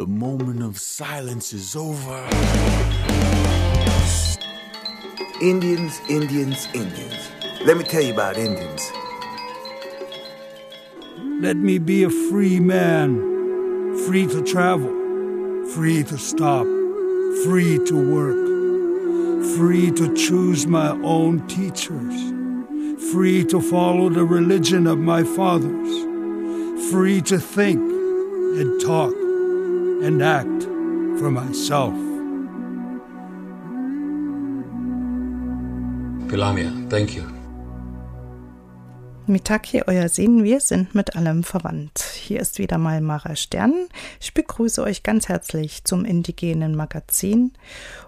The moment of silence is over. Indians, Indians, Indians. Let me tell you about Indians. Let me be a free man, free to travel, free to stop, free to work, free to choose my own teachers, free to follow the religion of my fathers, free to think and talk and act for myself. Pilamia, thank you. Mitaki, euer Sehen, wir sind mit allem verwandt. Hier ist wieder mal Mara Stern. Ich begrüße euch ganz herzlich zum indigenen Magazin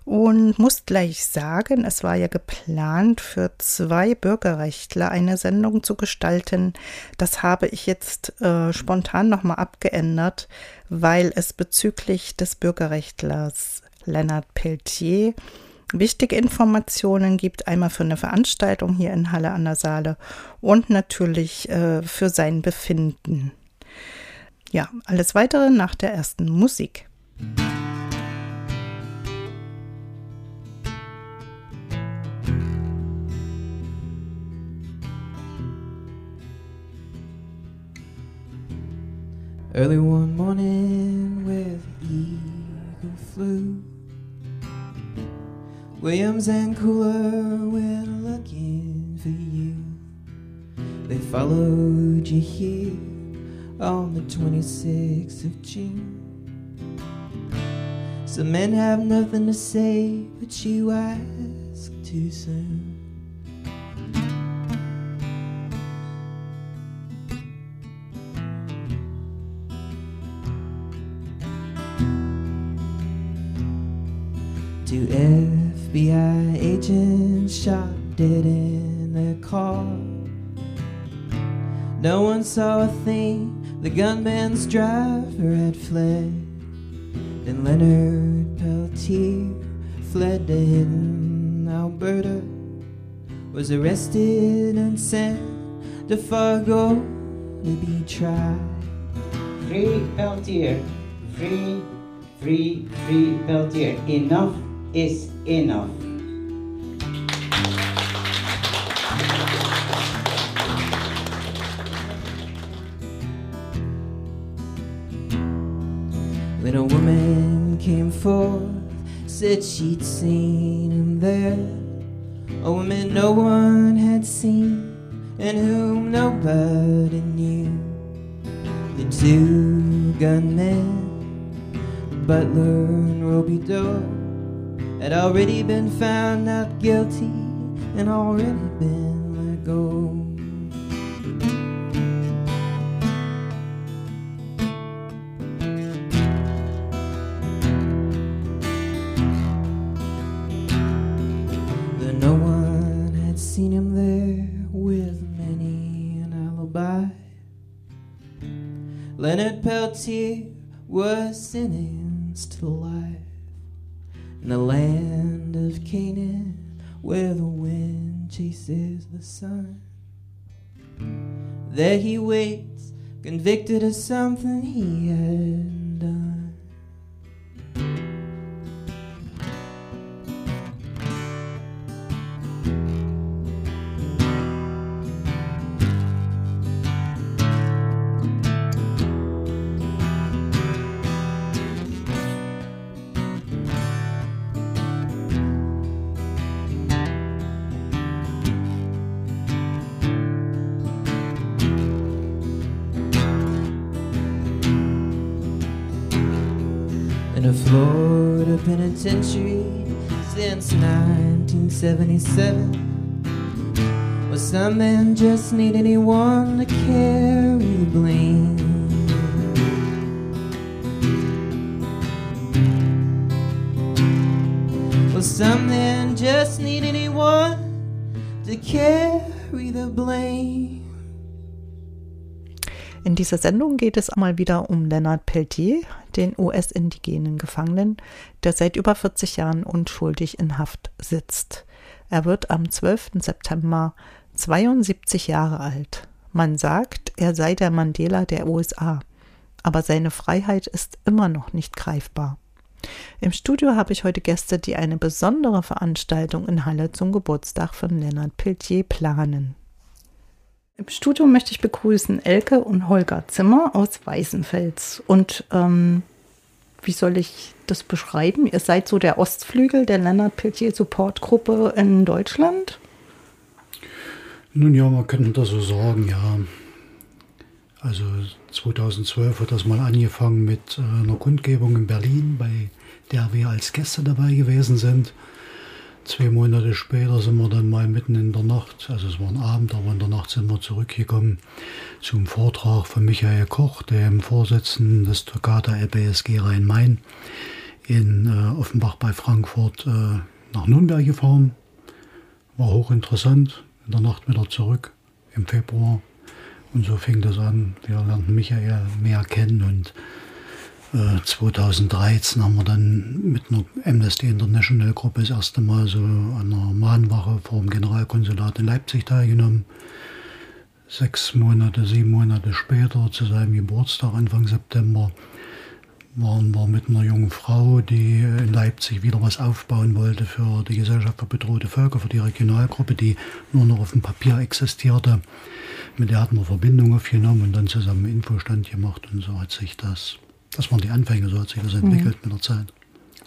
und muss gleich sagen, es war ja geplant, für zwei Bürgerrechtler eine Sendung zu gestalten. Das habe ich jetzt äh, spontan nochmal abgeändert, weil es bezüglich des Bürgerrechtlers Leonard Pelletier wichtige Informationen gibt, einmal für eine Veranstaltung hier in Halle an der Saale und natürlich äh, für sein Befinden. Ja, alles weitere nach der ersten Musik. Early one morning the eagle flew Williams and Cooler went looking for you. They followed you here on the 26th of June. Some men have nothing to say, but you ask too soon. FBI agents shot dead in their car. No one saw a thing, the gunman's driver had fled. Then Leonard Peltier fled to hidden Alberta, was arrested and sent to Fargo to be tried. Free Peltier, free, free, free Peltier. Enough is enough. When a woman came forth, said she'd seen him there. A woman no one had seen, and whom nobody knew. The two gunmen, Butler and Roby Doe, had already been found not guilty and already been let go. But no one had seen him there with many an alibi. Leonard Peltier was sentenced to life the sun. There he waits, convicted of something he had 1977. Well, some men just need anyone to carry the blame. Well, some men just need anyone to carry the blame. In dieser Sendung geht es mal wieder um Leonard Peltier, den US-indigenen Gefangenen, der seit über 40 Jahren unschuldig in Haft sitzt. Er wird am 12. September 72 Jahre alt. Man sagt, er sei der Mandela der USA. aber seine Freiheit ist immer noch nicht greifbar. Im Studio habe ich heute Gäste, die eine besondere Veranstaltung in Halle zum Geburtstag von Lennart Peltier planen. Im Studio möchte ich begrüßen Elke und Holger Zimmer aus Weißenfels. Und ähm, wie soll ich das beschreiben? Ihr seid so der Ostflügel der Lennart Peltier Supportgruppe in Deutschland? Nun ja, man könnte das so sagen, ja. Also 2012 hat das mal angefangen mit äh, einer Kundgebung in Berlin, bei der wir als Gäste dabei gewesen sind. Zwei Monate später sind wir dann mal mitten in der Nacht, also es war ein Abend, aber in der Nacht sind wir zurückgekommen zum Vortrag von Michael Koch, dem Vorsitzenden des Toccata LBSG Rhein-Main in äh, Offenbach bei Frankfurt äh, nach Nürnberg gefahren. War hochinteressant. In der Nacht wieder zurück im Februar. Und so fing das an. Wir lernten Michael mehr kennen und 2013 äh, haben wir dann mit einer Amnesty International Gruppe das erste Mal so an einer Mahnwache vor dem Generalkonsulat in Leipzig teilgenommen. Sechs Monate, sieben Monate später, zu seinem Geburtstag, Anfang September, waren wir mit einer jungen Frau, die in Leipzig wieder was aufbauen wollte für die Gesellschaft für bedrohte Völker, für die Regionalgruppe, die nur noch auf dem Papier existierte. Mit der hatten wir Verbindung aufgenommen und dann zusammen Infostand gemacht und so hat sich das das waren die Anfänge, so hat sich das entwickelt mhm. mit der Zeit.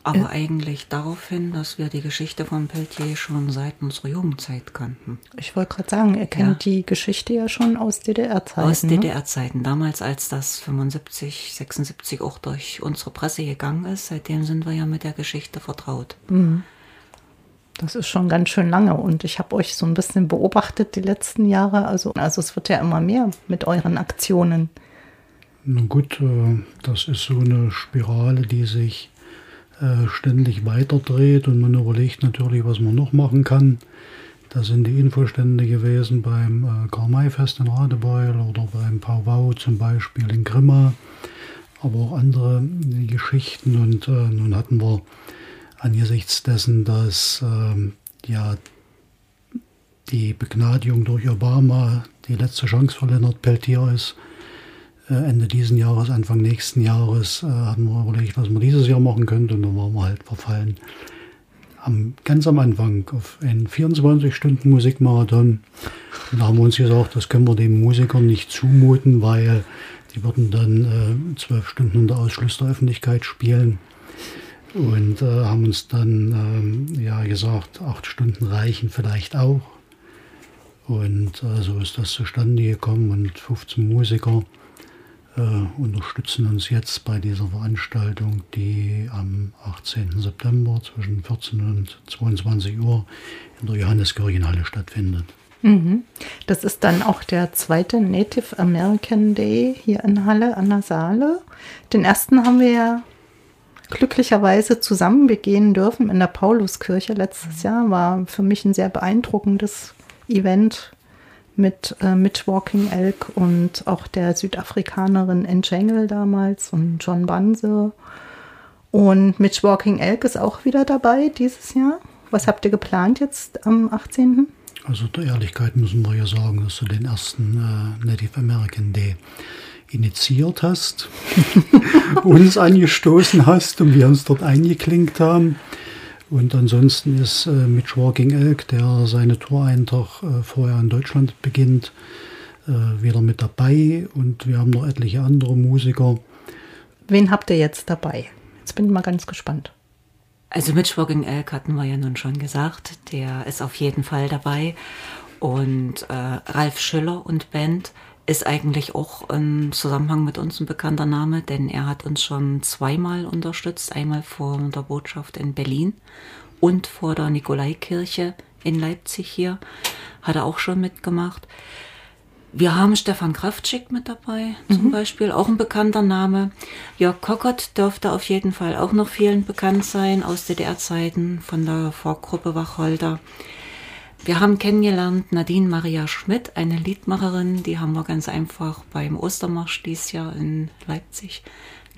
Aber äh. eigentlich darauf hin, dass wir die Geschichte von Peltier schon seit unserer Jugendzeit kannten. Ich wollte gerade sagen, er kennt ja. die Geschichte ja schon aus DDR-Zeiten. Aus ne? DDR-Zeiten, damals als das 75, 76 auch durch unsere Presse gegangen ist. Seitdem sind wir ja mit der Geschichte vertraut. Mhm. Das ist schon ganz schön lange und ich habe euch so ein bisschen beobachtet die letzten Jahre. Also, also es wird ja immer mehr mit euren Aktionen. Na gut, äh, das ist so eine Spirale, die sich äh, ständig weiterdreht und man überlegt natürlich, was man noch machen kann. Da sind die Infostände gewesen beim äh, Karl-May-Fest in Radebeul oder beim Powwow zum Beispiel in Grimma, aber auch andere Geschichten. Und nun hatten wir angesichts dessen, dass ähm, ja die Begnadigung durch Obama die letzte Chance für Leonard Peltier ist, Ende diesen Jahres, Anfang nächsten Jahres äh, hatten wir überlegt, was man dieses Jahr machen könnte und dann waren wir halt verfallen. Am, ganz am Anfang auf einen 24-Stunden-Musikmarathon. Und da haben wir uns gesagt, das können wir den Musikern nicht zumuten, weil die würden dann äh, zwölf Stunden unter Ausschluss der Öffentlichkeit spielen. Und äh, haben uns dann ähm, ja gesagt, acht Stunden reichen vielleicht auch. Und äh, so ist das zustande gekommen und 15 Musiker äh, unterstützen uns jetzt bei dieser Veranstaltung, die am 18. September zwischen 14 und 22 Uhr in der Johannes-Kirchenhalle stattfindet. Mhm. Das ist dann auch der zweite Native American Day hier in Halle an der Saale. Den ersten haben wir ja glücklicherweise zusammen begehen dürfen in der Pauluskirche letztes Jahr. War für mich ein sehr beeindruckendes Event mit äh, Mitch Walking Elk und auch der Südafrikanerin Enjangle damals und John Banse. Und Mitch Walking Elk ist auch wieder dabei dieses Jahr. Was habt ihr geplant jetzt am 18.? Also der Ehrlichkeit müssen wir ja sagen, dass du den ersten äh, Native American Day initiiert hast, uns angestoßen hast und wir uns dort eingeklinkt haben. Und ansonsten ist äh, Mitch Walking Elk, der seine Tour einen Tag äh, vorher in Deutschland beginnt, äh, wieder mit dabei. Und wir haben noch etliche andere Musiker. Wen habt ihr jetzt dabei? Jetzt bin ich mal ganz gespannt. Also Mitch Walking Elk hatten wir ja nun schon gesagt. Der ist auf jeden Fall dabei. Und äh, Ralf Schüller und Band ist eigentlich auch im Zusammenhang mit uns ein bekannter Name, denn er hat uns schon zweimal unterstützt. Einmal vor der Botschaft in Berlin und vor der Nikolaikirche in Leipzig hier. Hat er auch schon mitgemacht. Wir haben Stefan Kraftschick mit dabei, zum mhm. Beispiel, auch ein bekannter Name. Jörg Kockert dürfte auf jeden Fall auch noch vielen bekannt sein aus DDR-Zeiten von der Vorgruppe Wacholder. Wir haben kennengelernt Nadine Maria Schmidt, eine Liedmacherin, die haben wir ganz einfach beim Ostermarsch dieses Jahr in Leipzig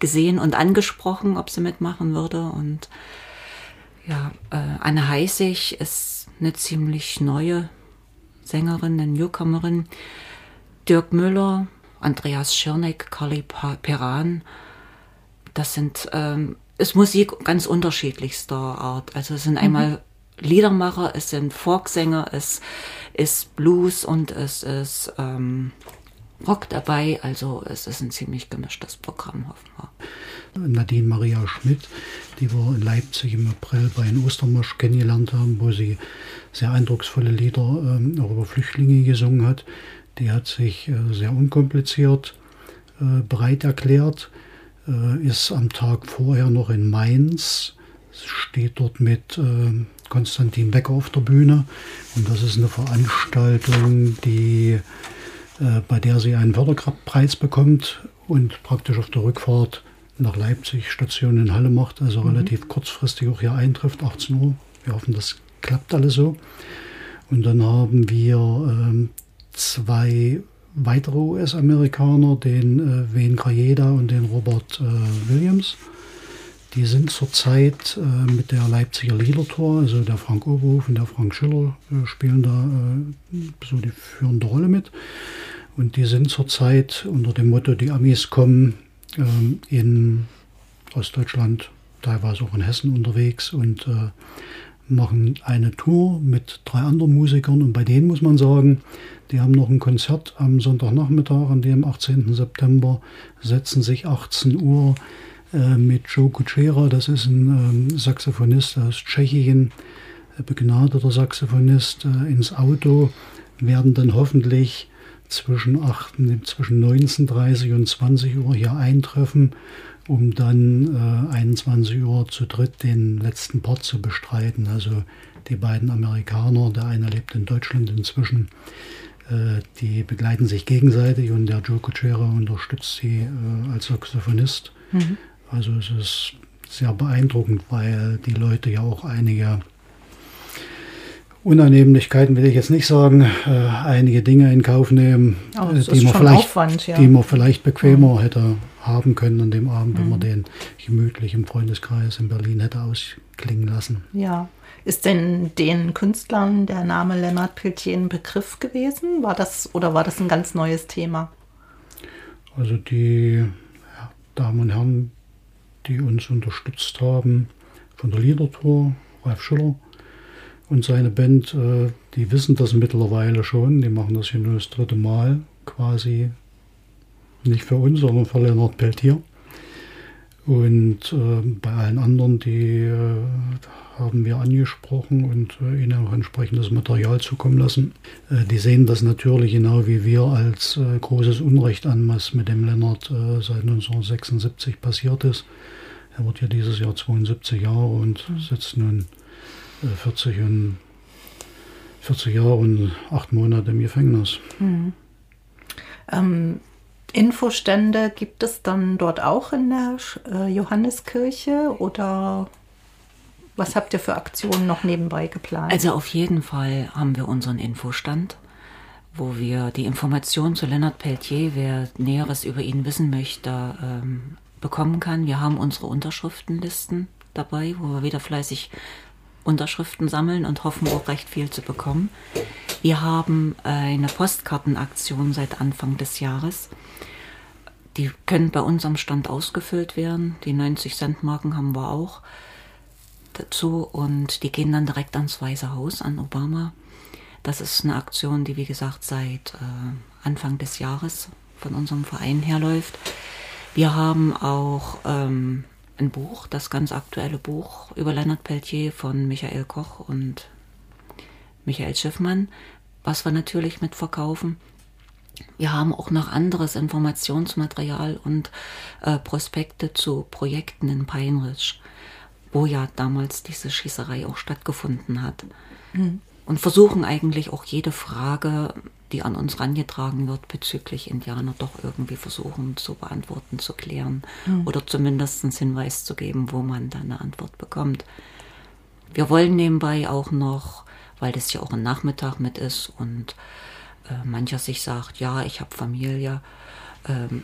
gesehen und angesprochen, ob sie mitmachen würde. Und ja, äh, Anne Heißig ist eine ziemlich neue Sängerin, eine Newcomerin. Dirk Müller Andreas Schirneck, Carly Peran. Das sind, ähm, ist Musik ganz unterschiedlichster Art. Also es sind mhm. einmal Liedermacher, es sind Folksänger, es ist Blues und es ist ähm, Rock dabei. Also es ist ein ziemlich gemischtes Programm, hoffen wir. Nadine Maria Schmidt, die wir in Leipzig im April bei den Ostermarsch kennengelernt haben, wo sie sehr eindrucksvolle Lieder ähm, auch über Flüchtlinge gesungen hat. Die hat sich äh, sehr unkompliziert äh, bereit erklärt, äh, ist am Tag vorher noch in Mainz, steht dort mit äh, Konstantin Becker auf der Bühne und das ist eine Veranstaltung, die äh, bei der sie einen Förderpreis bekommt und praktisch auf der Rückfahrt nach Leipzig Station in Halle macht, also mhm. relativ kurzfristig auch hier eintrifft, 18 Uhr. Wir hoffen, das klappt alles so. Und dann haben wir ähm, zwei weitere US-Amerikaner, den äh, Wayne Grajeda und den Robert äh, Williams. Die sind zurzeit äh, mit der Leipziger Liedertor, also der Frank Oberhof und der Frank Schiller äh, spielen da äh, so die führende Rolle mit. Und die sind zurzeit unter dem Motto, die Amis kommen ähm, in Ostdeutschland, teilweise auch in Hessen unterwegs und äh, machen eine Tour mit drei anderen Musikern. Und bei denen muss man sagen, die haben noch ein Konzert am Sonntagnachmittag, an dem 18. September, setzen sich 18 Uhr mit Joe Kuchera, das ist ein ähm, Saxophonist aus Tschechien, äh, begnadeter Saxophonist, äh, ins Auto, werden dann hoffentlich zwischen, 8, zwischen 19.30 und 20 Uhr hier eintreffen, um dann äh, 21 Uhr zu dritt den letzten Part zu bestreiten. Also die beiden Amerikaner, der eine lebt in Deutschland inzwischen, äh, die begleiten sich gegenseitig und der Joe Kuchera unterstützt sie äh, als Saxophonist. Mhm. Also es ist sehr beeindruckend, weil die Leute ja auch einige Unannehmlichkeiten will ich jetzt nicht sagen, äh, einige Dinge in Kauf nehmen, oh, die, man vielleicht, Aufwand, ja. die man vielleicht bequemer ja. hätte haben können an dem Abend, mhm. wenn man mhm. den gemütlich im Freundeskreis in Berlin hätte ausklingen lassen. Ja. Ist denn den Künstlern der Name Lennart Peltier ein Begriff gewesen? War das oder war das ein ganz neues Thema? Also die Damen und Herren, die uns unterstützt haben von der Liedertour, Ralf Schüller, und seine Band, äh, die wissen das mittlerweile schon. Die machen das hier nur das dritte Mal quasi. Nicht für uns, sondern für Leonard Peltier. Und äh, bei allen anderen, die äh, haben wir angesprochen und äh, ihnen auch entsprechendes Material zukommen lassen. Äh, die sehen das natürlich genau wie wir als äh, großes Unrecht an, was mit dem Lennart seit 1976 passiert ist. Er wird ja dieses Jahr 72 Jahre und sitzt nun 40 und 40 Jahre und acht Monate im Gefängnis. Mhm. Ähm, Infostände gibt es dann dort auch in der äh, Johanneskirche oder was habt ihr für Aktionen noch nebenbei geplant? Also auf jeden Fall haben wir unseren Infostand, wo wir die Informationen zu Lennart Pelletier, wer Näheres über ihn wissen möchte, ähm, bekommen kann. Wir haben unsere Unterschriftenlisten dabei, wo wir wieder fleißig Unterschriften sammeln und hoffen auch recht viel zu bekommen. Wir haben eine Postkartenaktion seit Anfang des Jahres. Die können bei uns am Stand ausgefüllt werden. Die 90 Cent Marken haben wir auch dazu und die gehen dann direkt ans Weiße Haus an Obama. Das ist eine Aktion, die wie gesagt seit äh, Anfang des Jahres von unserem Verein herläuft. Wir haben auch ähm, ein Buch, das ganz aktuelle Buch über Leonard Peltier von Michael Koch und Michael Schiffmann, was wir natürlich mitverkaufen. Wir haben auch noch anderes Informationsmaterial und äh, Prospekte zu Projekten in Peinrich, wo ja damals diese Schießerei auch stattgefunden hat. Mhm. Und versuchen eigentlich auch jede Frage die an uns rangetragen wird bezüglich Indianer, doch irgendwie versuchen zu beantworten, zu klären mhm. oder zumindest einen Hinweis zu geben, wo man dann eine Antwort bekommt. Wir wollen nebenbei auch noch, weil das ja auch ein Nachmittag mit ist und äh, mancher sich sagt, ja, ich habe Familie, ähm,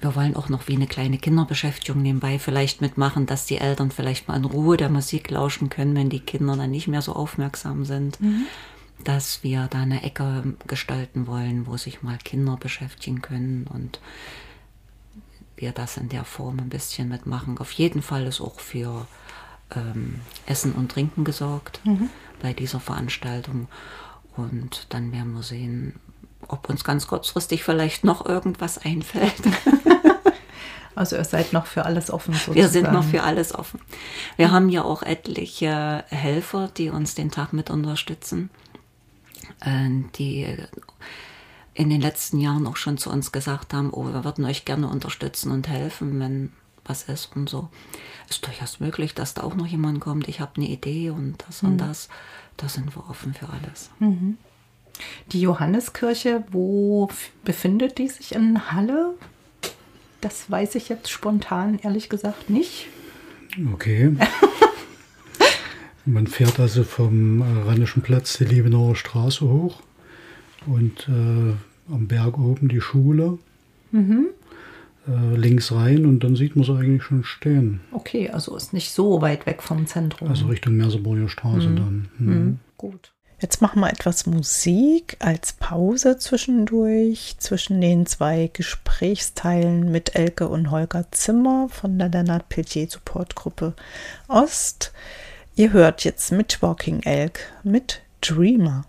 wir wollen auch noch wie eine kleine Kinderbeschäftigung nebenbei vielleicht mitmachen, dass die Eltern vielleicht mal in Ruhe der Musik lauschen können, wenn die Kinder dann nicht mehr so aufmerksam sind. Mhm dass wir da eine Ecke gestalten wollen, wo sich mal Kinder beschäftigen können und wir das in der Form ein bisschen mitmachen. Auf jeden Fall ist auch für ähm, Essen und Trinken gesorgt mhm. bei dieser Veranstaltung. Und dann werden wir sehen, ob uns ganz kurzfristig vielleicht noch irgendwas einfällt. Also ihr seid noch für alles offen. Sozusagen. Wir sind noch für alles offen. Wir haben ja auch etliche Helfer, die uns den Tag mit unterstützen, äh, die in den letzten Jahren auch schon zu uns gesagt haben, oh, wir würden euch gerne unterstützen und helfen, wenn was ist und so. Ist durchaus möglich, dass da auch noch jemand kommt, ich habe eine Idee und das mhm. und das. Da sind wir offen für alles. Mhm. Die Johanneskirche, wo befindet die sich in Halle? Das weiß ich jetzt spontan ehrlich gesagt nicht. Okay. Man fährt also vom Rheinischen Platz die Liebenauer Straße hoch und äh, am Berg oben die Schule. Mhm. Äh, links rein und dann sieht man sie eigentlich schon stehen. Okay, also ist nicht so weit weg vom Zentrum. Also Richtung Merseburger Straße mhm. dann. Mhm. mhm. Gut. Jetzt machen wir etwas Musik als Pause zwischendurch zwischen den zwei Gesprächsteilen mit Elke und Holger Zimmer von der Lennart Peltier Supportgruppe Ost. Ihr hört jetzt mit Walking Elk mit Dreamer.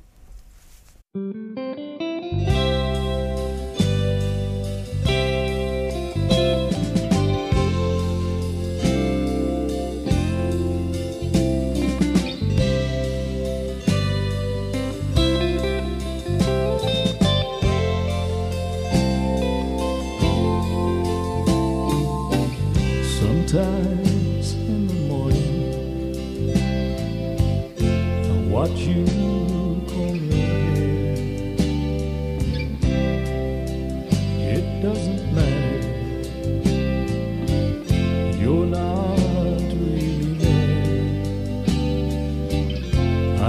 Musik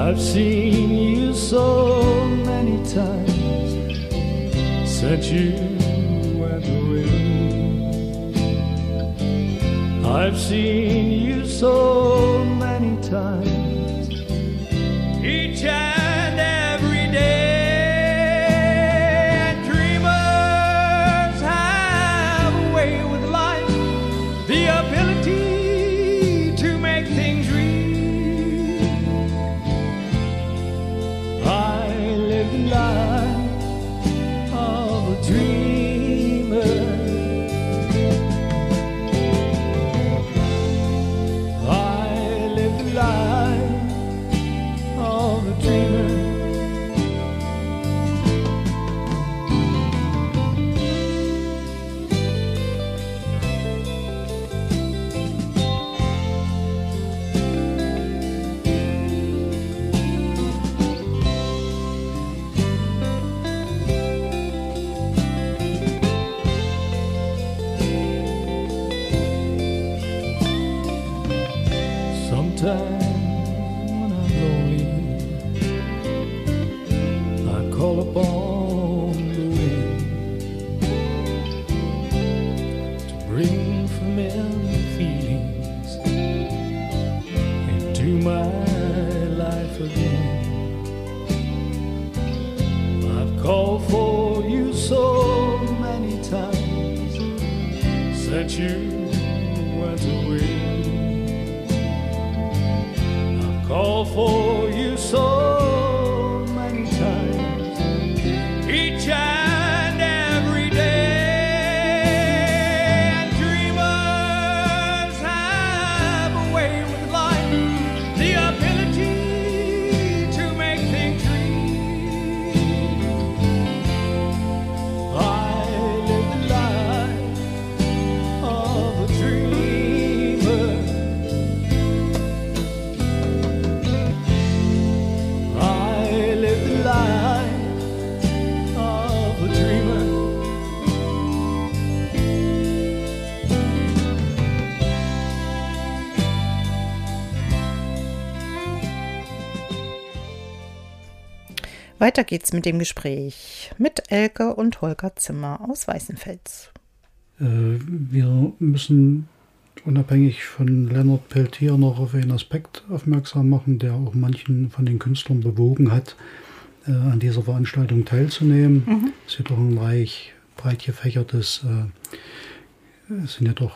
I've seen you so many times since you I've seen you so many times. Each for you so. Weiter geht's mit dem Gespräch mit Elke und Holger Zimmer aus Weißenfels. Äh, wir müssen unabhängig von Leonard Peltier noch auf einen Aspekt aufmerksam machen, der auch manchen von den Künstlern bewogen hat, äh, an dieser Veranstaltung teilzunehmen. Mhm. Es ist ja doch ein reich breit gefächertes, äh, es sind ja doch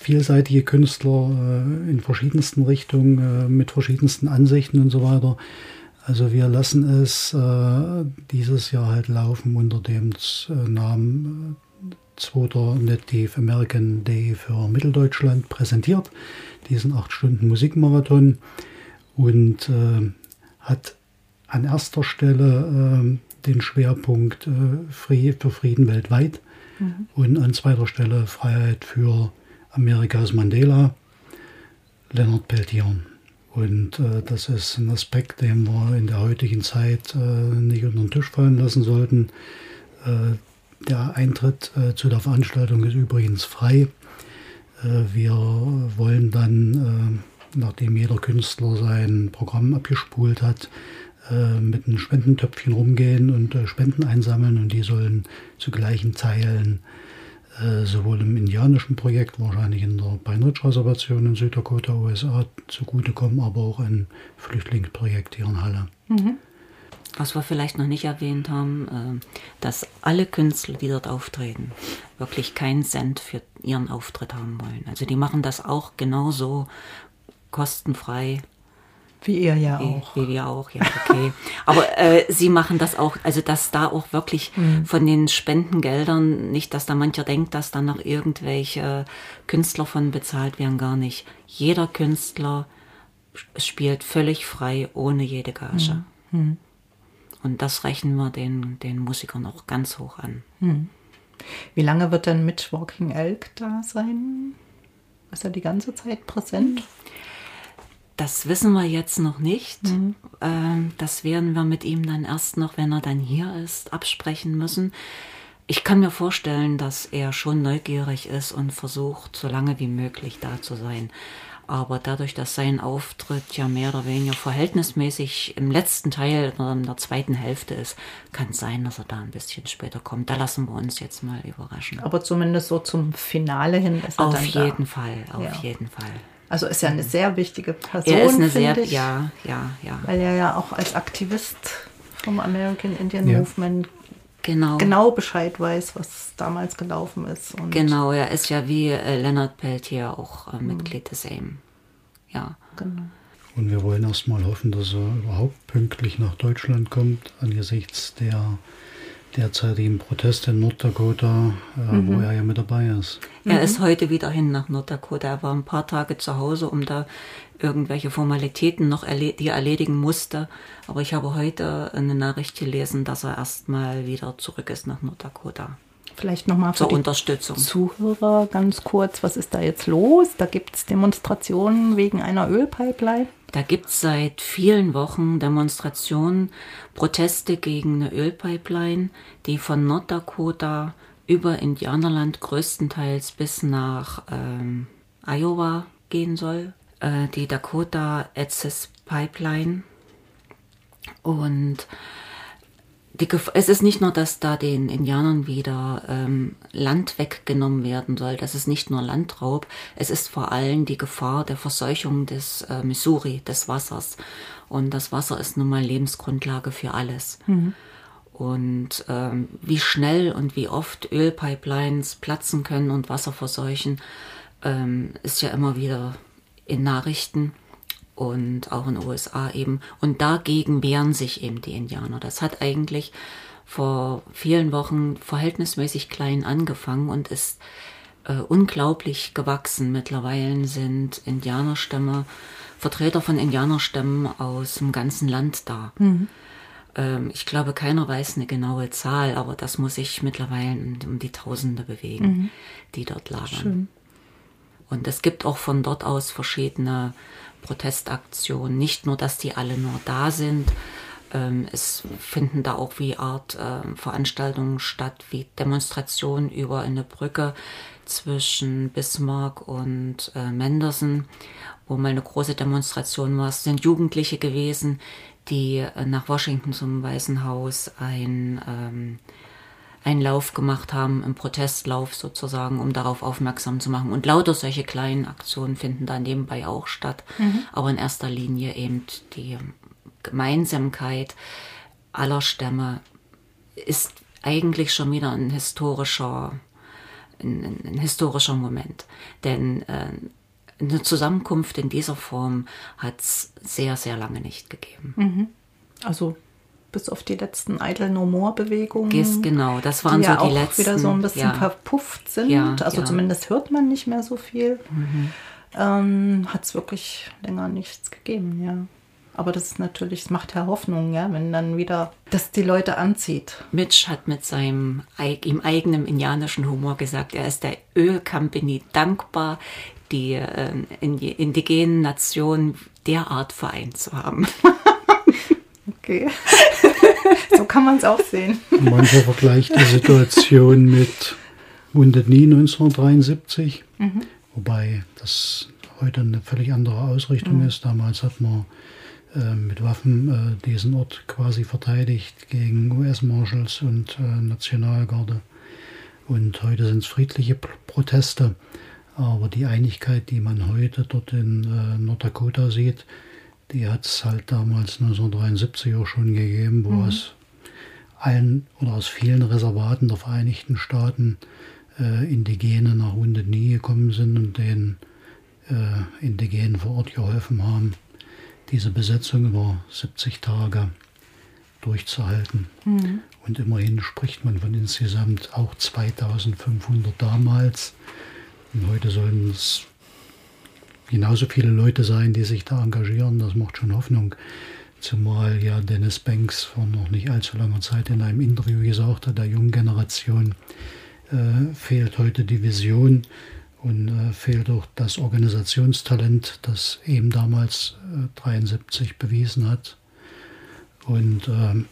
vielseitige Künstler in verschiedensten Richtungen, mit verschiedensten Ansichten und so weiter. Also wir lassen es äh, dieses Jahr halt laufen unter dem äh, Namen äh, zweiter Native American Day für Mitteldeutschland präsentiert, diesen acht Stunden Musikmarathon und äh, hat an erster Stelle äh, den Schwerpunkt äh, für Frieden weltweit mhm. und an zweiter Stelle Freiheit für Amerikas Mandela, Leonard Peltier. Und äh, das ist ein Aspekt, den wir in der heutigen Zeit äh, nicht unter den Tisch fallen lassen sollten. Äh, der Eintritt äh, zu der Veranstaltung ist übrigens frei. Äh, wir wollen dann, äh, nachdem jeder Künstler sein Programm abgespult hat, mit einem Spendentöpfchen rumgehen und Spenden einsammeln und die sollen zu gleichen Teilen sowohl im indianischen Projekt, wahrscheinlich in der Pine Ridge Reservation in Süddakota, USA, zugutekommen, aber auch ein Flüchtlingsprojekt hier in Halle. Mhm. Was wir vielleicht noch nicht erwähnt haben, äh, dass alle Künstler, die dort auftreten, wirklich keinen Cent für ihren Auftritt haben wollen. Also die machen das auch genauso kostenfrei wie ihr ja auch. Wie, wir auch, ja, okay. Aber äh, sie machen das auch, also dass da auch wirklich mhm. von den Spendengeldern, nicht, dass da mancher denkt, dass da noch irgendwelche Künstler von bezahlt werden, gar nicht. Jeder Künstler spielt völlig frei, ohne jede Gage. Mhm. mhm. Und das rechnen wir den, den Musikern auch ganz hoch an. Mhm. Wie lange wird denn Mitch Walking Elk da sein? Ist er die ganze Zeit präsent? Das wissen wir jetzt noch nicht. Mhm. Ähm, das werden wir mit ihm dann erst noch, wenn er dann hier ist, absprechen müssen. Ich kann mir vorstellen, dass er schon neugierig ist und versucht, so lange wie möglich da zu sein. Aber dadurch, dass sein Auftritt ja mehr oder weniger verhältnismäßig im letzten Teil oder in der zweiten Hälfte ist, kann es sein, dass er da ein bisschen später kommt. Da lassen wir uns jetzt mal überraschen. Aber zumindest so zum Finale hin ist er auf jeden da. Fall, auf ja. jeden Fall. Also ist ja eine sehr wichtige Person. Er ist eine sehr, ich, ja, ja, ja. Weil er ja auch als Aktivist vom American Indian ja. Movement genau. genau Bescheid weiß, was damals gelaufen ist. Und genau, er ist ja wie äh, Leonard Peltier auch äh, Mitglied mhm. des AIM. Ja. Genau. Und wir wollen erstmal hoffen, dass er überhaupt pünktlich nach Deutschland kommt, angesichts der derzeitigen Proteste in Norddakota, äh, mhm. wo er ja mit dabei ist. Er mhm. ist heute wieder hin nach Norddakota. Er war ein paar Tage zu Hause, um da irgendwelche Formalitäten noch erle die er erledigen musste. Aber ich habe heute eine Nachricht gelesen, dass er erstmal wieder zurück ist nach Norddakota. Vielleicht nochmal für zur Unterstützung. Zuhörer ganz kurz, was ist da jetzt los? Da gibt es Demonstrationen wegen einer Ölpipeline. Da gibt es seit vielen Wochen Demonstrationen, Proteste gegen eine Ölpipeline, die von Norddakota über Indianerland größtenteils bis nach ähm, Iowa gehen soll. Äh, die Dakota Access Pipeline. Und die, es ist nicht nur, dass da den Indianern wieder ähm, Land weggenommen werden soll. Das ist nicht nur Landraub. Es ist vor allem die Gefahr der Verseuchung des äh, Missouri, des Wassers. Und das Wasser ist nun mal Lebensgrundlage für alles. Mhm. Und ähm, wie schnell und wie oft Ölpipelines platzen können und Wasser verseuchen, ähm, ist ja immer wieder in Nachrichten und auch in den USA eben. Und dagegen wehren sich eben die Indianer. Das hat eigentlich vor vielen Wochen verhältnismäßig klein angefangen und ist äh, unglaublich gewachsen. Mittlerweile sind Indianerstämme, Vertreter von Indianerstämmen aus dem ganzen Land da. Mhm. Ähm, ich glaube, keiner weiß eine genaue Zahl, aber das muss sich mittlerweile um die Tausende bewegen, mhm. die dort lagern. Schön. Und es gibt auch von dort aus verschiedene Protestaktionen. Nicht nur, dass die alle nur da sind. Ähm, es finden da auch wie Art äh, Veranstaltungen statt, wie Demonstrationen über eine Brücke zwischen Bismarck und äh, wo mal eine große Demonstration war. Es sind Jugendliche gewesen, die äh, nach Washington zum Weißen Haus ein, ähm, einen Lauf gemacht haben, einen Protestlauf sozusagen, um darauf aufmerksam zu machen. Und lauter solche kleinen Aktionen finden da nebenbei auch statt. Aber in erster Linie eben die Gemeinsamkeit aller Stämme ist eigentlich schon wieder ein historischer, ein, ein, historischer Moment. Denn äh, eine Zusammenkunft in dieser Form hat es sehr, sehr lange nicht gegeben. Also bis auf die letzten Idle No More Bewegungen. Genau, das waren die ja so die auch letzten, wieder so ein bisschen ja. verpufft sind. Ja, also ja. Mhm. zumindest hört man nicht mehr so viel. Ähm, Hat es wirklich länger nichts gegeben, ja. Aber das ist natürlich, es macht ja Hoffnung, ja, wenn dann wieder das die Leute anzieht. Mitch hat mit seinem ihm eigenen indianischen Humor gesagt, er ist der Ölcompany dankbar, die äh, in, indigenen Nationen derart vereint zu haben. Okay. so kann man es auch sehen. Mancher vergleicht die Situation mit Wounded Knee 1973, wobei das heute eine völlig andere Ausrichtung ist. Damals hat man äh, mit Waffen äh, diesen Ort quasi verteidigt gegen US-Marshals und äh, Nationalgarde. Und heute sind es friedliche P- Proteste. Aber die Einigkeit, die man heute dort in äh, Norddakota sieht, die hat es halt damals 1973 auch schon gegeben, wo aus allen oder aus vielen Reservaten der Vereinigten Staaten äh, Indigene nach Wounded Knee gekommen sind und den äh, Indigenen vor Ort geholfen haben, diese Besetzung über 70 Tage durchzuhalten. Und immerhin spricht man von insgesamt auch 2500 damals. Und heute sollen es genauso viele Leute sein, die sich da engagieren. Das macht schon Hoffnung. Zumal ja Dennis Banks vor noch nicht allzu langer Zeit in einem Interview gesagt hat, der jungen Generation äh, fehlt heute die Vision und äh, fehlt auch das Organisationstalent, das eben damals äh, 73 bewiesen hat. Und ähm,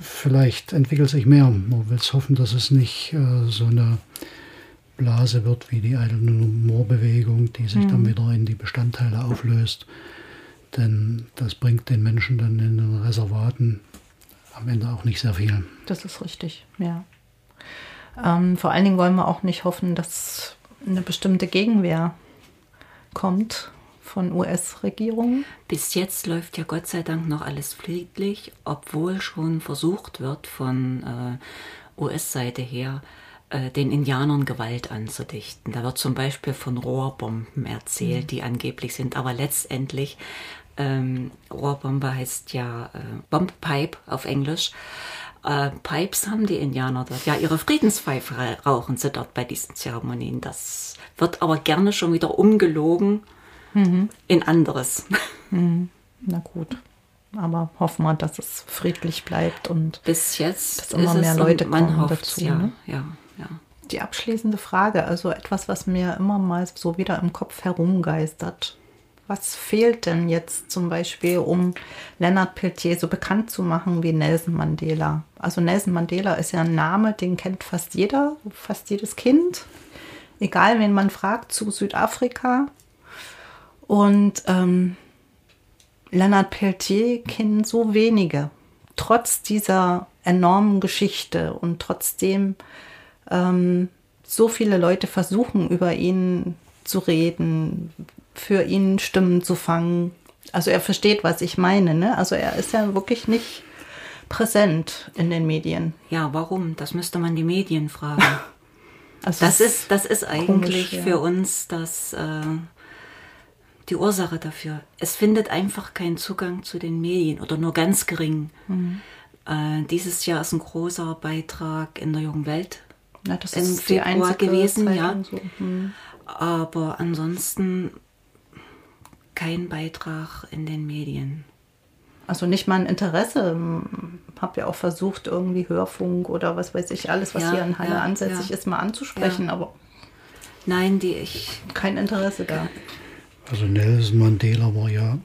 vielleicht entwickelt sich mehr. Man will es hoffen, dass es nicht äh, so eine Blase wird wie die Idle No More Bewegung, die sich dann wieder in die Bestandteile auflöst. Denn das bringt den Menschen dann in den Reservaten am Ende auch nicht sehr viel. Das ist richtig, ja. Ähm, vor allen Dingen wollen wir auch nicht hoffen, dass eine bestimmte Gegenwehr kommt von US-Regierungen. Bis jetzt läuft ja Gott sei Dank noch alles friedlich, obwohl schon versucht wird von äh, US-Seite her, äh, den Indianern Gewalt anzudichten. Da wird zum Beispiel von Rohrbomben erzählt, die angeblich sind, aber letztendlich ähm, Rohrbombe heißt ja äh, Bombpipe auf Englisch. Äh, Pipes haben die Indianer dort. Ja, ihre Friedenspfeife ra- rauchen sie dort bei diesen Zeremonien. Das wird aber gerne schon wieder umgelogen in anderes. Na gut. Aber hoffen wir, dass es friedlich bleibt und Bis jetzt Dass immer mehr Leute kommen hofft, dazu, ja, ne? ja, ja. die abschließende Frage, also etwas, was mir immer mal so wieder im Kopf herumgeistert. Was fehlt denn jetzt zum Beispiel, um Leonard Peltier so bekannt zu machen wie Nelson Mandela? Also Nelson Mandela ist ja ein Name, den kennt fast jeder, fast jedes Kind. Egal, wen man fragt, zu Südafrika. Und ähm, Leonard Peltier kennen so wenige, trotz dieser enormen Geschichte und trotzdem ähm, so viele Leute versuchen, über ihn zu reden, für ihn Stimmen zu fangen. Also er versteht, was ich meine. Ne? Also er ist ja wirklich nicht präsent in den Medien. Ja, warum? Das müsste man die Medien fragen. Also Das ist, das ist eigentlich komisch, ja. für uns das, äh, die Ursache dafür. Es findet einfach keinen Zugang zu den Medien oder nur ganz gering. Mhm. Äh, dieses Jahr ist ein großer Beitrag in der Jungen Welt ja, das im ist die Februar einzige gewesen, Zeitung ja. So. Hm. Aber ansonsten kein Beitrag in den Medien. Also nicht mal ein Interesse. Habe ja auch versucht, irgendwie Hörfunk oder was weiß ich, alles, was Ja, hier in Halle ja, ansässig ja. ist, mal anzusprechen, Ja. aber Nein, die ich. kein Interesse da. Also Nelson Mandela war ja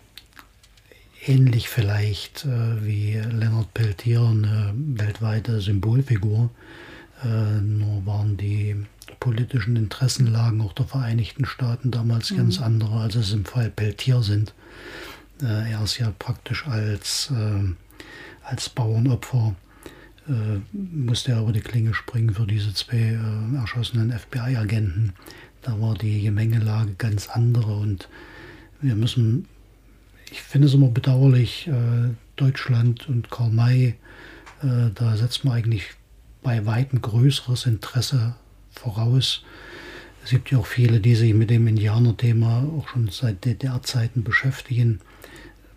ähnlich vielleicht äh, wie Leonard Peltier eine weltweite Symbolfigur. Äh, nur waren die politischen Interessenlagen auch der Vereinigten Staaten damals ganz andere, als es im Fall Peltier sind. Äh, er ist ja praktisch als, äh, als Bauernopfer musste er über die Klinge springen für diese zwei erschossenen FBI-Agenten. Da war die Gemengelage ganz andere und wir müssen, ich finde es immer bedauerlich, Deutschland und Karl May, da setzt man eigentlich bei weitem größeres Interesse voraus. Es gibt ja auch viele, die sich mit dem Indianer-Thema auch schon seit DDR-Zeiten beschäftigen.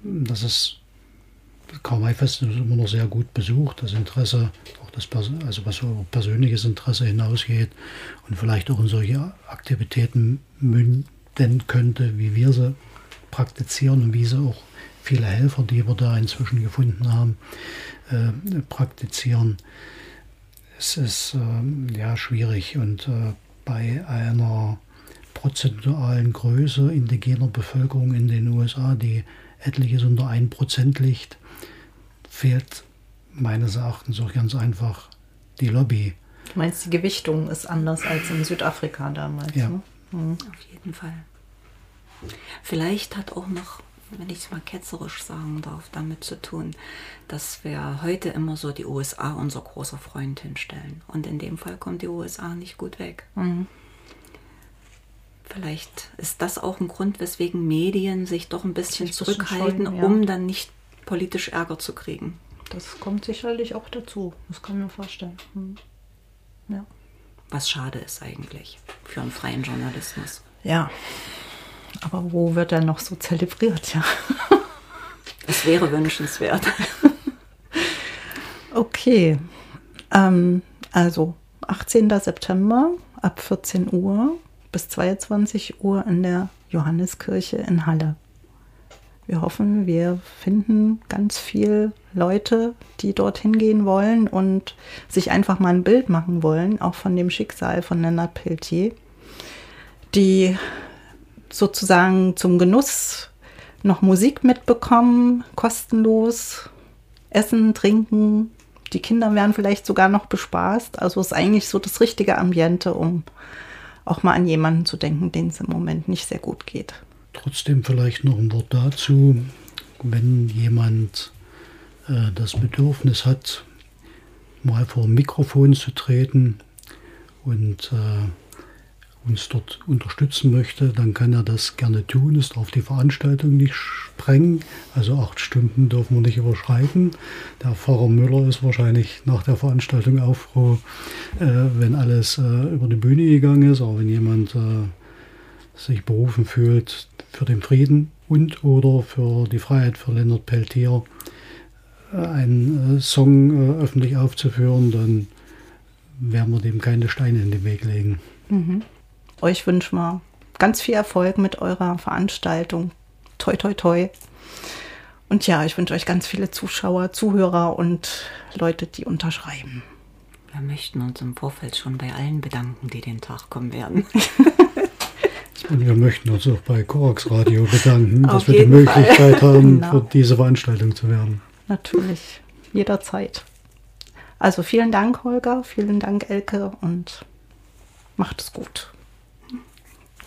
Das ist Karl-May-Fest ist immer noch sehr gut besucht. Das Interesse, auch das, also was über persönliches Interesse hinausgeht und vielleicht auch in solche Aktivitäten münden könnte, wie wir sie praktizieren und wie sie auch viele Helfer, die wir da inzwischen gefunden haben, äh, praktizieren. Es ist äh, ja schwierig und äh, bei einer prozentualen Größe indigener Bevölkerung in den USA, die etliches unter 1% liegt, fehlt meines Erachtens auch ganz einfach die Lobby. Du meinst, die Gewichtung ist anders als in Südafrika damals? Ja. Ne? Mhm. Auf jeden Fall. Vielleicht hat auch noch, wenn ich es mal ketzerisch sagen darf, damit zu tun, dass wir heute immer so die USA unser großer Freund hinstellen. Und in dem Fall kommt die USA nicht gut weg. Mhm. Vielleicht ist das auch ein Grund, weswegen Medien sich doch ein bisschen Sich ein bisschen zurückhalten, scheuen, ja. um dann nicht politisch Ärger zu kriegen. Das kommt sicherlich auch dazu. Das kann mir vorstellen. Mhm. Ja. Was schade ist eigentlich für einen freien Journalismus. ja. Aber wo wird er noch so zelebriert? Ja. Es wäre wünschenswert. Okay. Ähm, also 18. September ab 14 Uhr bis 22 Uhr in der Johanneskirche in Halle. Wir hoffen, wir finden ganz viel Leute, die dorthin gehen wollen und sich einfach mal ein Bild machen wollen, auch von dem Schicksal von Lennart Peltier, die sozusagen zum Genuss noch Musik mitbekommen, kostenlos, essen, trinken. Die Kinder werden vielleicht sogar noch bespaßt. Also ist eigentlich so das richtige Ambiente, um auch mal an jemanden zu denken, denen es im Moment nicht sehr gut geht. Trotzdem vielleicht noch ein Wort dazu, wenn jemand äh, das Bedürfnis hat, mal vor ein Mikrofon zu treten und äh, uns dort unterstützen möchte, dann kann er das gerne tun. Es darf die Veranstaltung nicht sprengen. Also acht Stunden dürfen wir nicht überschreiten. Der Pfarrer Müller ist wahrscheinlich nach der Veranstaltung auch froh, äh, wenn alles äh, über die Bühne gegangen ist. Aber wenn jemand äh, sich berufen fühlt für den Frieden und oder für die Freiheit für Leonard Peltier, äh, einen äh, Song äh, öffentlich aufzuführen, dann werden wir dem keine Steine in den Weg legen. Euch wünschen wir ganz viel Erfolg mit eurer Veranstaltung. Toi, toi, toi. Und ja, ich wünsche euch ganz viele Zuschauer, Zuhörer und Leute, die unterschreiben. Wir möchten uns im Vorfeld schon bei allen bedanken, die den Tag kommen werden. Und wir möchten uns auch bei Korax Radio bedanken, dass wir die jeden Fall. Möglichkeit haben, Genau. für diese Veranstaltung zu werden. Natürlich, jederzeit. Also vielen Dank, Holger, vielen Dank, Elke und macht es gut.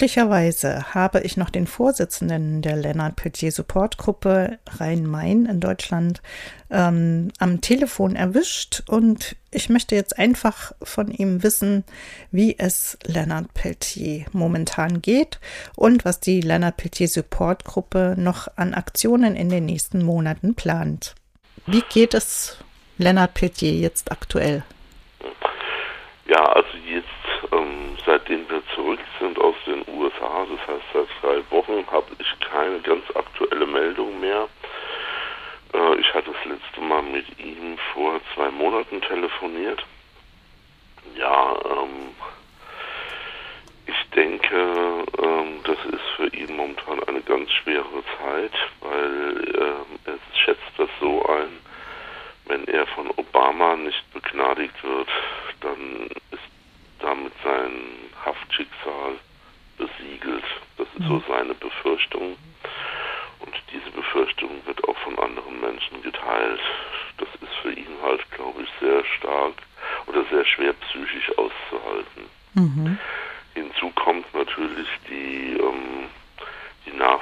Glücklicherweise habe ich noch den Vorsitzenden der Lennart Peltier Supportgruppe Rhein-Main in Deutschland ähm, am Telefon erwischt und ich möchte jetzt einfach von ihm wissen, wie es Lennart Peltier momentan geht und was die Lennart Peltier Supportgruppe noch an Aktionen in den nächsten Monaten plant. Wie geht es Lennart Peltier jetzt aktuell? Ja, also jetzt, seitdem wir zurück sind aus den USA, das heißt seit drei Wochen, habe ich keine ganz aktuelle Meldung mehr. Äh, ich hatte das letzte Mal mit ihm vor zwei Monaten telefoniert. Ja, ähm, ich denke, ähm, das ist für ihn momentan eine ganz schwere Zeit, weil ähm, er schätzt das so ein, wenn er von Obama nicht begnadigt wird, dann ist damit sein Haftschicksal besiegelt. Das ist so seine Befürchtung. Und diese Befürchtung wird auch von anderen Menschen geteilt. Das ist für ihn halt, glaube ich, sehr stark oder sehr schwer psychisch auszuhalten. Mhm. Hinzu kommt natürlich die, ähm, die nach,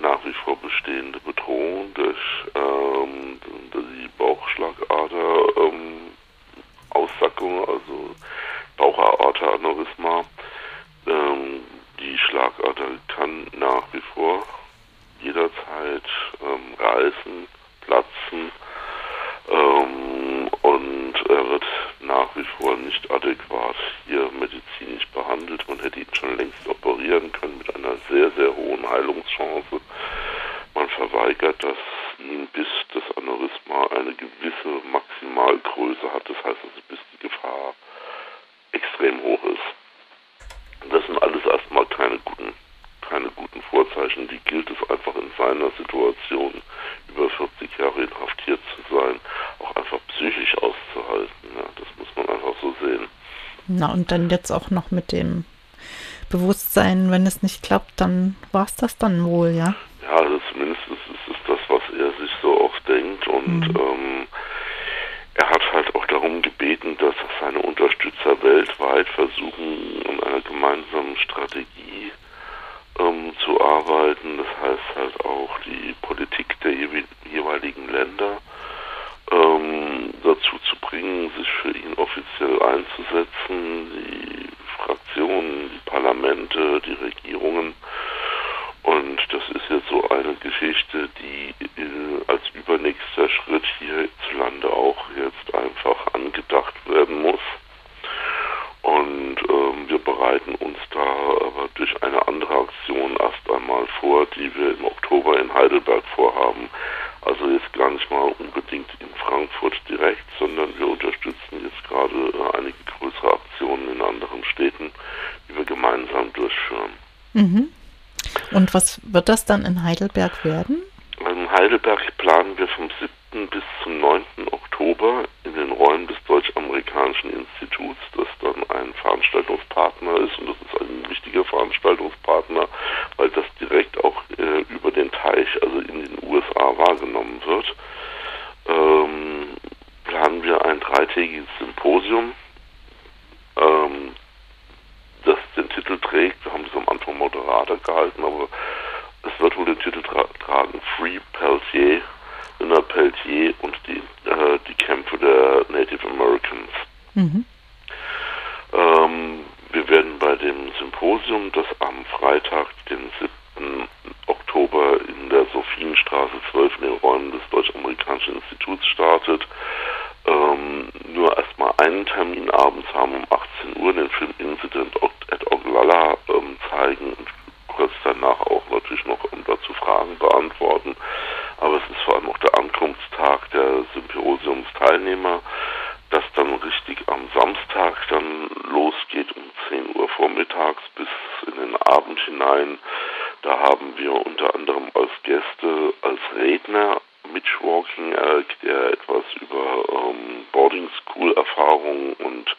nach wie vor bestehende Bedrohung durch ähm, die Bauchschlagader ähm, Aussackung, also Bauchaorta-Aneurysma. Ähm, die Schlagader kann nach wie vor jederzeit ähm, reißen, platzen ähm, und er wird nach wie vor nicht adäquat hier medizinisch behandelt. Man hätte ihn schon längst operieren können mit einer sehr, sehr hohen Heilungschance. Man verweigert das bis das Aneurysma eine gewisse Maximalgröße hat. Das heißt also, bis extrem hoch ist. Das sind alles erstmal keine guten, keine guten Vorzeichen. Die gilt es einfach in seiner Situation, über 40 Jahre inhaftiert zu sein, auch einfach psychisch auszuhalten. Ja, das muss man einfach so sehen. Na, und dann jetzt auch noch mit dem Bewusstsein, wenn es nicht klappt, dann war es das dann wohl, ja? Ja, also zumindest ist es das, was er sich so oft denkt und Mhm. ähm, er hat halt auch darum gebeten, dass seine Unterstützer weltweit versuchen, an einer gemeinsamen Strategie ähm, zu arbeiten. Das heißt halt auch die Politik der jewe- jeweiligen Länder ähm, dazu zu bringen, sich für ihn offiziell einzusetzen, die Fraktionen, die Parlamente, die Regierungen. Und das ist jetzt so eine Geschichte, die äh, als übernächster Schritt hierzulande auch jetzt einfach angedacht werden muss. Und ähm, wir bereiten uns da aber durch eine andere Aktion erst einmal vor, die wir im Oktober in Heidelberg vorhaben. Also jetzt gar nicht mal unbedingt in Frankfurt direkt, sondern wir unterstützen jetzt gerade äh, einige größere Aktionen in anderen Städten, die wir gemeinsam durchführen. Mhm. Und was wird das dann in Heidelberg werden? In Heidelberg planen wir vom 7. bis zum 9. Oktober in den Räumen des Deutsch-Amerikanischen Instituts, das dann ein Veranstaltungspartner ist und das ist ein wichtiger Veranstaltungspartner, weil das direkt auch äh, über den Teich, also in den USA wahrgenommen wird, ähm, planen wir ein dreitägiges Symposium, ähm, das den Titel trägt, wir haben das am Anfang Moderator gehalten, aber es wird wohl den Titel tra tragen Free Peltier, Inner Peltier und die, äh, die Kämpfe der Native Americans. Mhm. Ähm, wir werden bei dem Symposium, das am Freitag, den 7. Oktober in der Sophienstraße 12 in den Räumen des Deutsch-Amerikanischen Instituts startet, ähm, nur erstmal einen Termin abends haben um 18 Uhr den Film Incident at Oglala ähm, zeigen und kurz danach auch natürlich noch um dazu Fragen beantworten. Aber es ist vor allem auch der Ankunftstag der Symposiumsteilnehmer, das dann richtig am Samstag dann losgeht um 10 Uhr vormittags bis in den Abend hinein. Da haben wir unter anderem als Gäste, als Redner Mitch Walking Elk, der etwas über ähm, Boarding School Erfahrungen und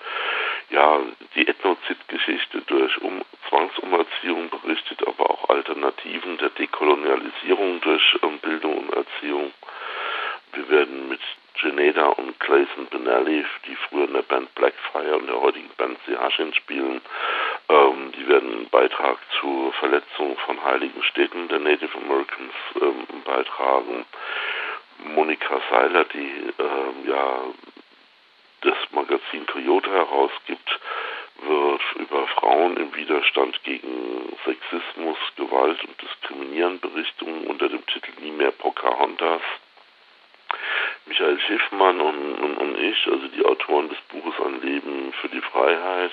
ja, die Ethnozid-Geschichte durch um Zwangsumerziehung berichtet, aber auch Alternativen der Dekolonialisierung durch ähm, Bildung und Erziehung. Wir werden mit Janeda und Clayson Benelli, die früher in der Band Blackfire und der heutigen Band Sehashin spielen, ähm, die werden einen Beitrag zur Verletzung von heiligen Städten der Native Americans ähm, beitragen. Monika Seiler, die ähm, ja das Magazin Toyota herausgibt, wird über Frauen im Widerstand gegen Sexismus, Gewalt und Diskriminieren berichten unter dem Titel Nie mehr Pocahontas. Michael Schiffmann und, und, und ich, also die Autoren des Buches Ein Leben für die Freiheit,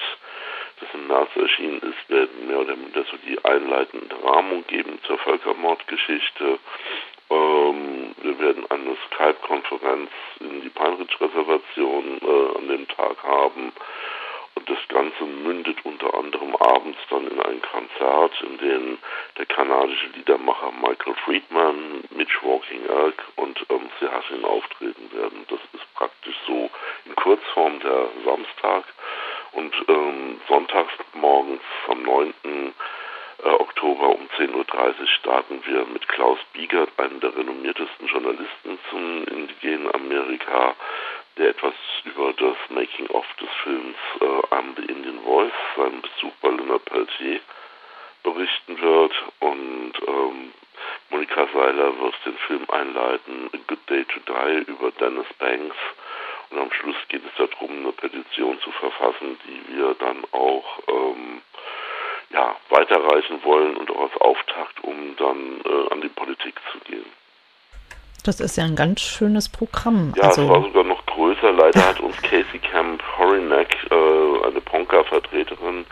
das im März erschienen ist, werden mehr oder minder so die einleitende Rahmung geben zur Völkermordgeschichte. Ähm, wir werden eine Skype-Konferenz in die Peinrich-Reservation äh, an dem Tag haben. Und das Ganze mündet unter anderem abends dann in ein Konzert, in dem der kanadische Liedermacher Michael Friedman, Mitch Walking Elk und ähm, Sehasin auftreten werden. Das ist praktisch so in Kurzform der Samstag. Und ähm, sonntags morgens am 9. Äh, Oktober um 10.30 Uhr starten wir mit Klaus Biegert, einem der renommiertesten Journalisten zum indigenen Amerika, der etwas über das Making-of des Films äh, I'm the Indian Voice, seinen Besuch bei Luna Peltier, berichten wird. Und ähm, Monika Seiler wird den Film einleiten, A Good Day to Die, über Dennis Banks. Und am Schluss geht es darum, eine Petition zu verfassen, die wir dann auch ähm, ja, weiterreichen wollen und auch als Auftakt, um dann äh, an die Politik zu gehen. Das ist ja ein ganz schönes Programm. Ja, also es war sogar noch größer. Leider hat uns Casey Camp Horinek, äh, eine Ponka-Vertreterin,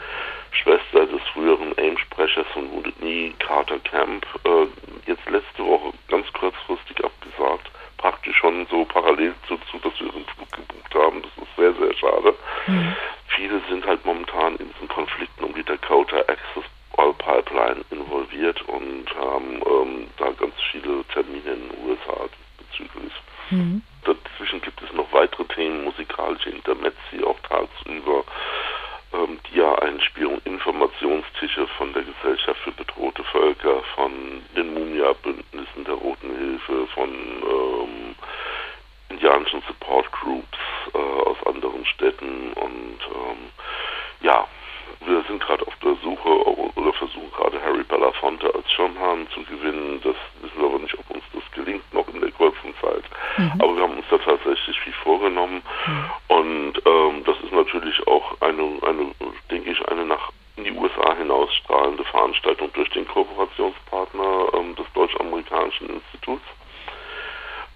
Schwester des früheren AIM-Sprechers von Wounded Knee, Carter Camp, äh, jetzt letzte Woche ganz kurzfristig abgesagt. Praktisch schon so parallel dazu, dass wir ihren Flug gebucht haben. Das ist sehr, sehr schade. Mhm. Viele sind halt momentan in diesen Konflikten um die Dakota Access Oil Pipeline involviert und haben ähm, da ganz viele Termine in den USA bezüglich. Mhm. Dazwischen gibt es noch weitere Themen, musikalische Intermezzi auch tagsüber, die ja einspielen Informationstische von der Gesellschaft für bedrohte Völker, von den Mumia-Bündnissen der Roten Hilfe, von ähm, indianischen Support Groups äh, aus anderen Städten und ähm, ja, wir sind gerade auf der Suche oder versuchen gerade Harry Belafonte als Schirmhahn zu gewinnen. Das wissen wir aber nicht, ob uns das gelingt noch in der kurzen Zeit. Mhm. Aber wir haben uns da tatsächlich viel vorgenommen. Mhm. Und ähm, das ist natürlich auch eine, eine, denke ich, eine nach in die USA hinausstrahlende Veranstaltung durch den Kooperationspartner ähm, des Deutsch-Amerikanischen Instituts.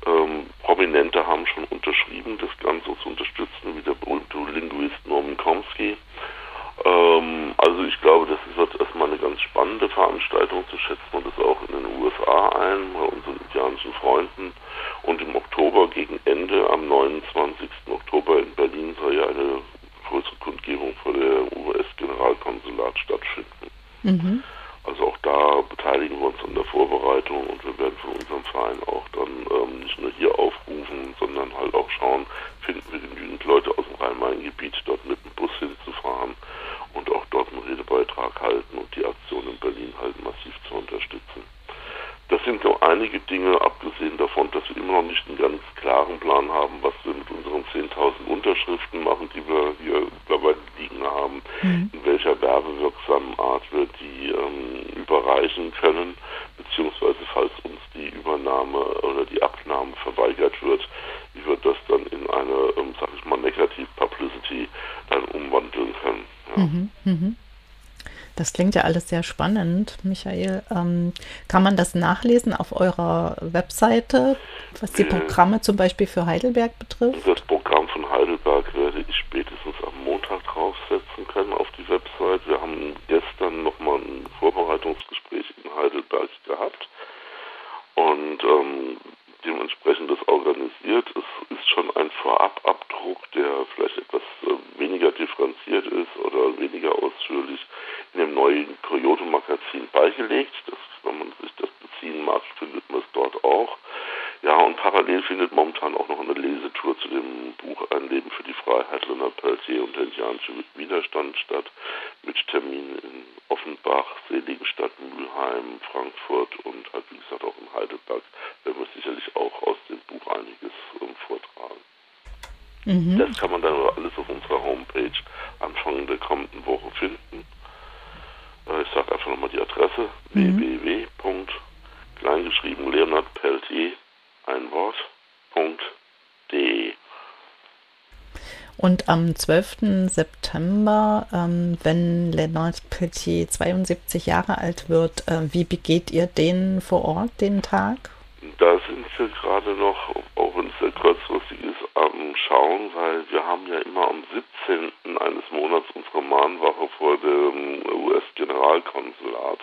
Ähm, Prominente haben schon unterschrieben, das Ganze zu unterstützen, wie der berühmte Linguist Norman Chomsky. Ähm, also ich glaube, das wird erstmal eine ganz spannende Veranstaltung zu schätzen und das auch in den USA ein, bei unseren indianischen Freunden. Und im Oktober gegen Ende, am 29. Oktober in Berlin soll ja eine größere Kundgebung vor der US-Generalkonsulat stattfinden. Mhm. Also auch da beteiligen wir uns an der Vorbereitung und wir werden von unserem Verein auch dann ähm, nicht nur hier aufrufen, sondern halt auch schauen, finden wir genügend Leute aus dem Rhein-Main-Gebiet, dort mit dem Bus hinzufahren und auch dort einen Redebeitrag halten und die Aktion in Berlin halt massiv zu unterstützen. Das sind so einige Dinge, abgesehen davon, dass wir immer noch nicht einen ganz klaren Plan haben, was wir mit unseren 10.000 Unterschriften machen, die wir hier dabei liegen haben, mhm. in welcher werbewirksamen Art wir die ähm, überreichen können, beziehungsweise falls uns die Übernahme oder die Abnahme verweigert wird, wie wir das dann in eine, ähm, sag ich mal, Negative Publicity dann umwandeln können. Ja. Mhm. Mhm. Das klingt ja alles sehr spannend, Michael. Ähm, kann man das nachlesen auf eurer Webseite, was die Programme zum Beispiel für Heidelberg betrifft? Das Programm von Heidelberg werde ich spätestens am Montag draufsetzen können auf die Website. Wir haben gestern nochmal ein Vorbereitungsgespräch in Heidelberg gehabt und ähm, dementsprechend das organisiert. Es ist schon ein Vorababdruck, der vielleicht etwas äh, weniger differenziert ist oder weniger ausführlich in dem neuen Kyoto-Magazin beigelegt. Das, wenn man sich das beziehen mag, findet man es dort auch. Ja, und parallel findet momentan auch noch eine Lesetour zu dem Buch Ein Leben für die Freiheit, Leonard Peltier und der indianische Widerstand statt, mit Terminen in Offenbach, Seligenstadt, Mülheim, Frankfurt und halt, wie gesagt, auch in Heidelberg werden wir sicherlich auch aus dem Buch einiges ähm, vortragen. Mhm. Das kann man dann alles auf unserer Homepage Anfang der kommenden Woche finden. Adresse mhm. www. kleingeschrieben Leonard Peltier, ein Wort, .de. Und am 12. September, ähm, wenn Leonard Peltier 72 Jahre alt wird, äh, wie begeht ihr den vor Ort, den Tag? Da sind wir gerade noch, auch wenn es sehr kurzfristig ist, am Schauen, weil wir haben ja immer am 17. eines Monats unsere Mahnwache vor dem US-Generalkonsulat.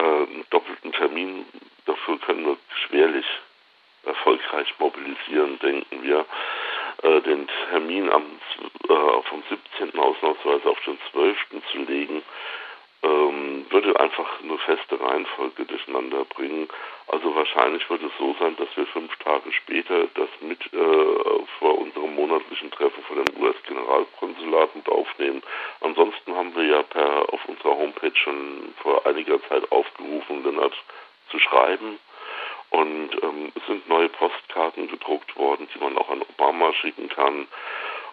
Äh, doppelten Termin dafür können wir schwerlich erfolgreich mobilisieren, denken wir. Äh, den Termin am, vom 17. ausnahmsweise auf den 12. zu legen, ähm, würde einfach eine feste Reihenfolge durcheinander bringen. Also wahrscheinlich wird es so sein, dass wir fünf Tage später das mit äh, vor unserem monatlichen Treffen vor dem US-Generalkonsulat mit aufnehmen. Ansonsten haben wir ja per auf unserer Homepage schon vor einiger Zeit aufgerufen, Lennart zu schreiben. Und ähm, es sind neue Postkarten gedruckt worden, die man auch an Obama schicken kann.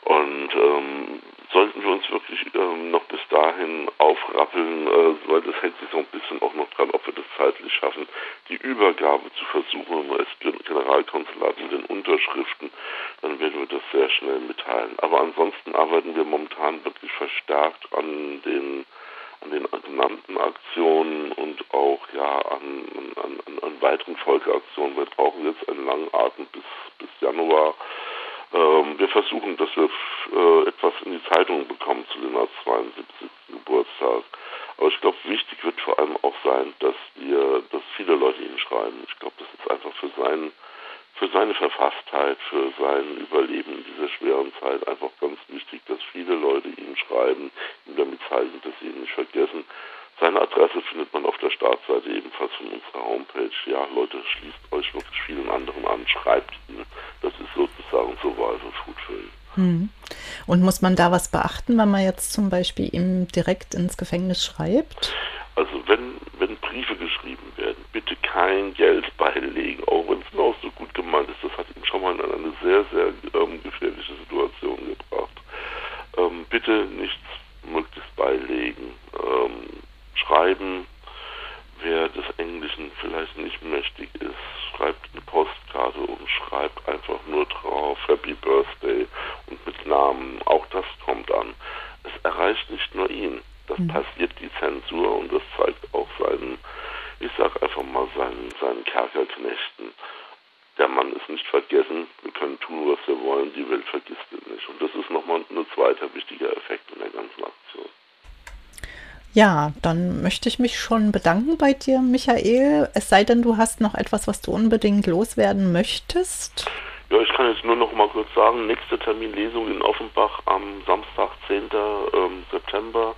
Und ähm, sollten wir uns wirklich ähm, noch bis dahin aufrappeln, äh, weil das hängt sich so ein bisschen auch noch dran, ob wir das zeitlich schaffen, die Übergabe zu versuchen als Generalkonsulat mit den Unterschriften, dann werden wir das sehr schnell mitteilen. Aber ansonsten arbeiten wir momentan wirklich verstärkt an den an den genannten Aktionen und auch ja an, an, an weiteren Folgeaktionen. Wir brauchen jetzt einen langen Atem bis, bis Januar. Ähm, wir versuchen, dass wir äh, etwas in die Zeitung bekommen zu dem 72. Geburtstag. Aber ich glaube, wichtig wird vor allem auch sein, dass wir, dass viele Leute ihn schreiben. Ich glaube, das ist einfach für seinen für seine Verfasstheit, für sein Überleben in dieser schweren Zeit einfach ganz wichtig, dass viele Leute ihm schreiben, ihm damit zeigen, dass sie ihn nicht vergessen. Seine Adresse findet man auf der Startseite ebenfalls von unserer Homepage. Ja, Leute, schließt euch wirklich vielen anderen an, schreibt ihn. Das ist sozusagen Survival Food für ihn. Hm. Und muss man da was beachten, wenn man jetzt zum Beispiel ihm direkt ins Gefängnis schreibt? Also wenn, wenn Briefe geschrieben werden, bitte kein Geld beilegen, auch wenn es noch so gut gemeint ist. Das hat ihn schon mal in eine sehr, sehr ähm, gefährliche Situation gebracht. Ähm, bitte nichts möglichst beilegen. Ähm, schreiben, wer des Englischen vielleicht nicht mächtig ist, schreibt eine Postkarte und schreibt einfach nur drauf Happy Birthday und mit Namen. Auch das kommt an. Es erreicht nicht nur ihn. Das mhm. passiert die Zensur und das zeigt auch seinen, ich sag einfach mal, seinen, seinen Kerkerknechten. Der Mann ist nicht vergessen, wir können tun, was wir wollen, die Welt vergisst ihn nicht. Und das ist nochmal ein zweiter wichtiger Effekt in der ganzen Aktion. Ja, dann möchte ich mich schon bedanken bei dir, Michael. Es sei denn, du hast noch etwas, was du unbedingt loswerden möchtest. Ja, ich kann jetzt nur noch mal kurz sagen, nächste Terminlesung in Offenbach am Samstag, 10. Ähm, September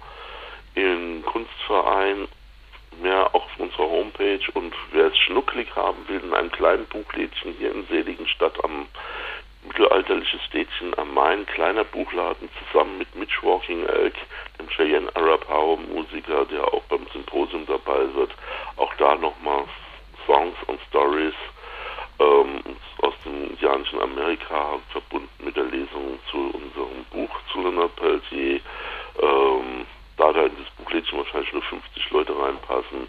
im Kunstverein, mehr auch auf unserer Homepage. Und wer es schnucklig haben will, in einem kleinen Buchlädchen hier in Seligenstadt am mittelalterliches Städtchen am Main, kleiner Buchladen zusammen mit Mitch Walking Elk, dem Cheyenne Arab Power Musiker, der auch beim Symposium dabei wird. Auch da nochmal Songs und Stories ähm, aus dem indianischen Amerika verbunden mit der Lesung zu unserem Buch zu Leonard Peltier. Ähm, da da in das Buchlädchen wahrscheinlich nur 50 Leute reinpassen,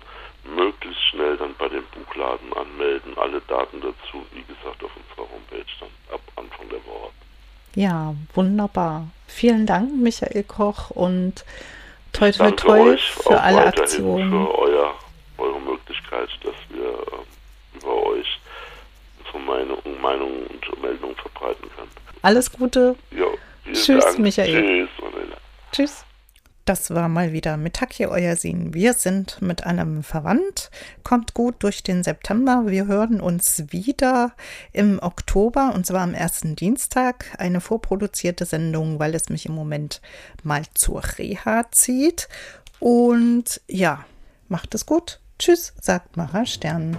möglichst schnell dann bei dem Buchladen anmelden. Alle Daten dazu, wie gesagt, auf unserer Homepage dann ab Anfang der Woche. Ja, wunderbar. Vielen Dank, Michael Koch und toi toi toi für alle Aktionen. Für euer, eure Möglichkeit, dass wir äh, über euch unsere Meinung, Meinung und Meldungen verbreiten können. Alles Gute. Ja, Tschüss, Dank. Michael. Tschüss. Tschüss. Das war mal wieder Mittag euer Sehen. Wir sind mit einem verwandt. Kommt gut durch den September. Wir hören uns wieder im Oktober und zwar am ersten Dienstag. Eine vorproduzierte Sendung, weil es mich im Moment mal zur Reha zieht. Und ja, macht es gut. Tschüss, sagt Mara Stern.